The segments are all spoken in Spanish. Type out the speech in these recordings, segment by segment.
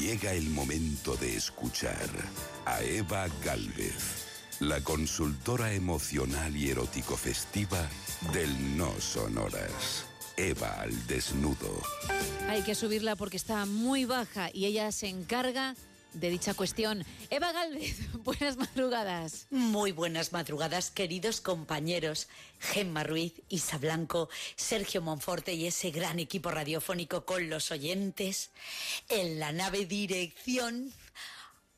Llega el momento de escuchar a Eva Galvez, la consultora emocional y erótico festiva del No Sonoras. Eva al desnudo. Hay que subirla porque está muy baja y ella se encarga de dicha cuestión. Eva Galvez, buenas madrugadas. Muy buenas madrugadas, queridos compañeros. Gemma Ruiz, Isa Blanco, Sergio Monforte y ese gran equipo radiofónico con los oyentes en la nave dirección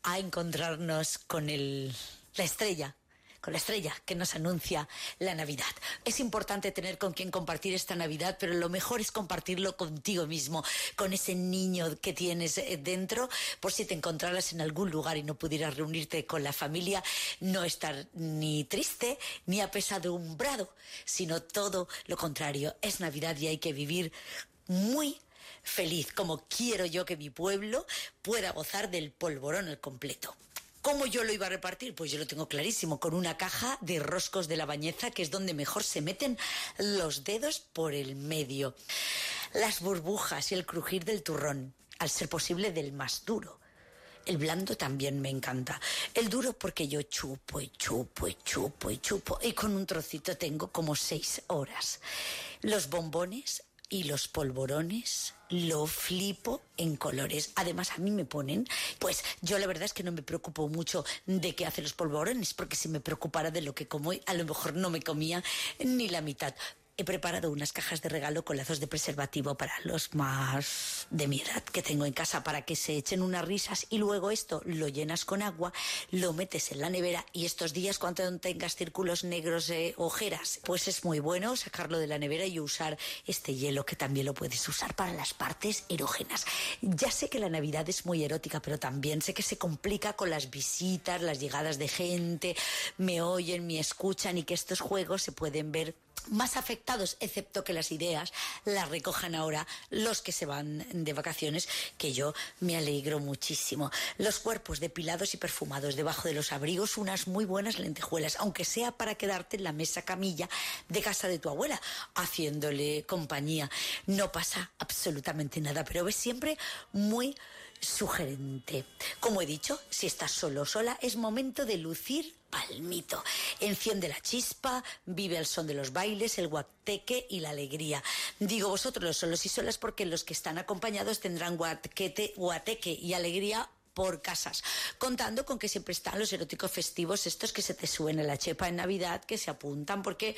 a encontrarnos con el, la estrella con la estrella que nos anuncia la Navidad. Es importante tener con quien compartir esta Navidad, pero lo mejor es compartirlo contigo mismo, con ese niño que tienes eh, dentro, por si te encontraras en algún lugar y no pudieras reunirte con la familia, no estar ni triste ni apesadumbrado, sino todo lo contrario. Es Navidad y hay que vivir muy feliz, como quiero yo que mi pueblo pueda gozar del polvorón al completo. ¿Cómo yo lo iba a repartir? Pues yo lo tengo clarísimo, con una caja de roscos de la bañeza, que es donde mejor se meten los dedos por el medio. Las burbujas y el crujir del turrón, al ser posible del más duro. El blando también me encanta. El duro porque yo chupo y chupo y chupo y chupo y con un trocito tengo como seis horas. Los bombones y los polvorones lo flipo en colores. Además, a mí me ponen, pues yo la verdad es que no me preocupo mucho de qué hacen los polvorones, porque si me preocupara de lo que como, a lo mejor no me comía ni la mitad he preparado unas cajas de regalo con lazos de preservativo para los más de mi edad que tengo en casa para que se echen unas risas y luego esto lo llenas con agua, lo metes en la nevera y estos días cuando tengas círculos negros de ojeras, pues es muy bueno sacarlo de la nevera y usar este hielo que también lo puedes usar para las partes erógenas. Ya sé que la Navidad es muy erótica, pero también sé que se complica con las visitas, las llegadas de gente, me oyen, me escuchan y que estos juegos se pueden ver más afectados, excepto que las ideas las recojan ahora los que se van de vacaciones, que yo me alegro muchísimo. Los cuerpos depilados y perfumados debajo de los abrigos, unas muy buenas lentejuelas, aunque sea para quedarte en la mesa camilla de casa de tu abuela, haciéndole compañía. No pasa absolutamente nada, pero ves siempre muy sugerente. Como he dicho, si estás solo o sola, es momento de lucir palmito. Enciende la chispa, vive el son de los bailes, el guateque y la alegría. Digo vosotros los solos y solas porque los que están acompañados tendrán guateque, guateque y alegría por casas, contando con que siempre están los eróticos festivos, estos que se te suben a la chepa en Navidad, que se apuntan porque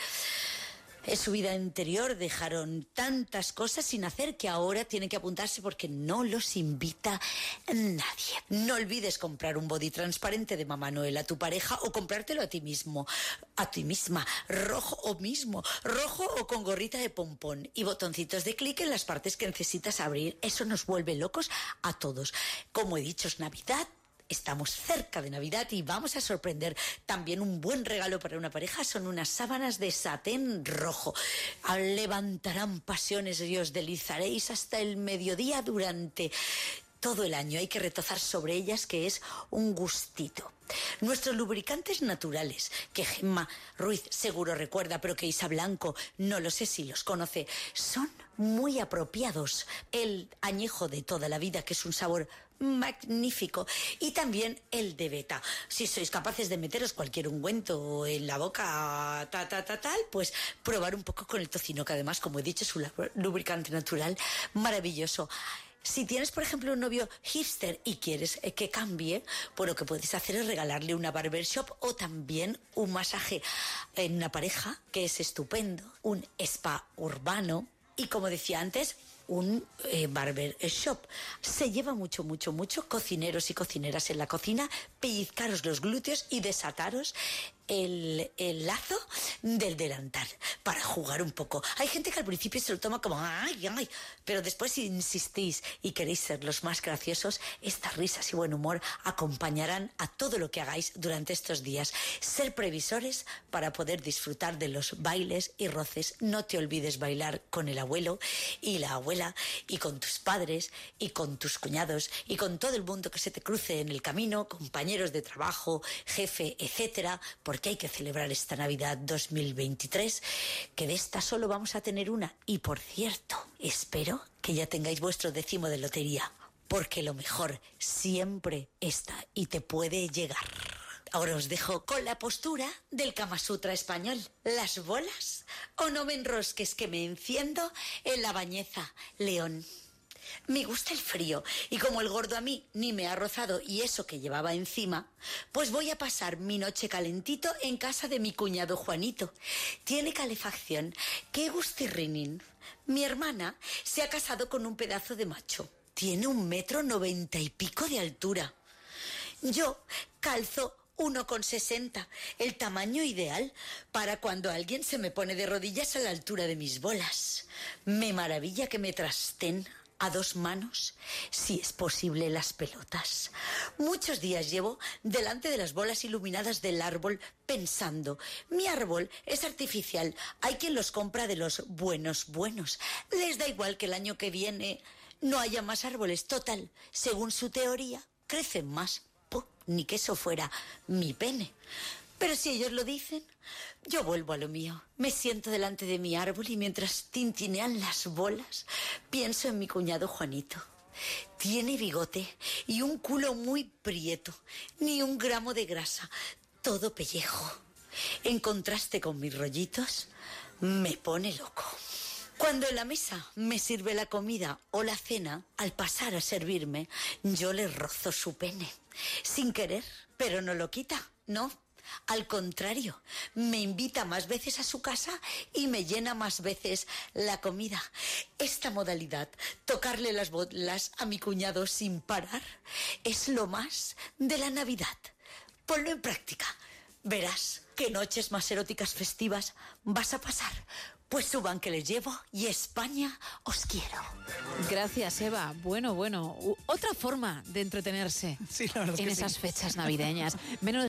en su vida anterior dejaron tantas cosas sin hacer que ahora tienen que apuntarse porque no los invita nadie. No olvides comprar un body transparente de Mamá Noel a tu pareja o comprártelo a ti mismo, a ti misma, rojo o mismo, rojo o con gorrita de pompón y botoncitos de clic en las partes que necesitas abrir. Eso nos vuelve locos a todos. Como he dicho, es Navidad, Estamos cerca de Navidad y vamos a sorprender. También un buen regalo para una pareja son unas sábanas de satén rojo. Levantarán pasiones y os delizaréis hasta el mediodía durante todo el año. Hay que retozar sobre ellas, que es un gustito. Nuestros lubricantes naturales, que Gemma Ruiz seguro recuerda, pero que Isa Blanco no lo sé si los conoce, son muy apropiados. El añejo de toda la vida, que es un sabor magnífico, y también el de beta. Si sois capaces de meteros cualquier ungüento en la boca, ta, ta, ta, tal, pues probar un poco con el tocino, que además, como he dicho, es un lubricante natural maravilloso. Si tienes, por ejemplo, un novio hipster y quieres eh, que cambie, pues lo que puedes hacer es regalarle una barbershop o también un masaje en una pareja, que es estupendo, un spa urbano y, como decía antes, un eh, barber shop. Se lleva mucho, mucho, mucho cocineros y cocineras en la cocina, pellizcaros los glúteos y desataros el, el, lazo del delantal para jugar un poco. Hay gente que al principio se lo toma como ay, ay, pero después si insistís y queréis ser los más graciosos, estas risas y buen humor acompañarán a todo lo que hagáis durante estos días. Ser previsores para poder disfrutar de los bailes y roces. No te olvides bailar con el abuelo y la abuela y con tus padres y con tus cuñados y con todo el mundo que se te cruce en el camino, compañeros de trabajo, jefe, etcétera, porque hay que celebrar esta Navidad 2023, que de esta solo vamos a tener una. Y por cierto, espero que ya tengáis vuestro décimo de lotería porque lo mejor siempre está y te puede llegar. Ahora os dejo con la postura del Kama Sutra español. Las bolas o no me enrosques que me enciendo en la bañeza, león. Me gusta el frío y como el gordo a mí ni me ha rozado y eso que llevaba encima, pues voy a pasar mi noche calentito en casa de mi cuñado Juanito. Tiene calefacción. ¡Qué gustirrinín! Mi hermana se ha casado con un pedazo de macho. Tiene un metro noventa y pico de altura. Yo calzo 1,60, el tamaño ideal para cuando alguien se me pone de rodillas a la altura de mis bolas. Me maravilla que me trasten a dos manos, si es posible, las pelotas. Muchos días llevo delante de las bolas iluminadas del árbol pensando, mi árbol es artificial, hay quien los compra de los buenos buenos. Les da igual que el año que viene no haya más árboles. Total, según su teoría, crecen más. Puh, ni que eso fuera mi pene. Pero si ellos lo dicen, yo vuelvo a lo mío. Me siento delante de mi árbol y mientras tintinean las bolas, pienso en mi cuñado Juanito. Tiene bigote y un culo muy prieto, ni un gramo de grasa, todo pellejo. En contraste con mis rollitos, me pone loco. Cuando en la mesa me sirve la comida o la cena, al pasar a servirme, yo le rozo su pene. Sin querer, pero no lo quita, ¿no? Al contrario, me invita más veces a su casa y me llena más veces la comida. Esta modalidad, tocarle las bolas a mi cuñado sin parar, es lo más de la Navidad. Ponlo en práctica. Verás qué noches más eróticas festivas vas a pasar. Pues suban que les llevo y España os quiero. Gracias, Eva. Bueno, bueno, otra forma de entretenerse Sí, en que sí. esas fechas navideñas. Menos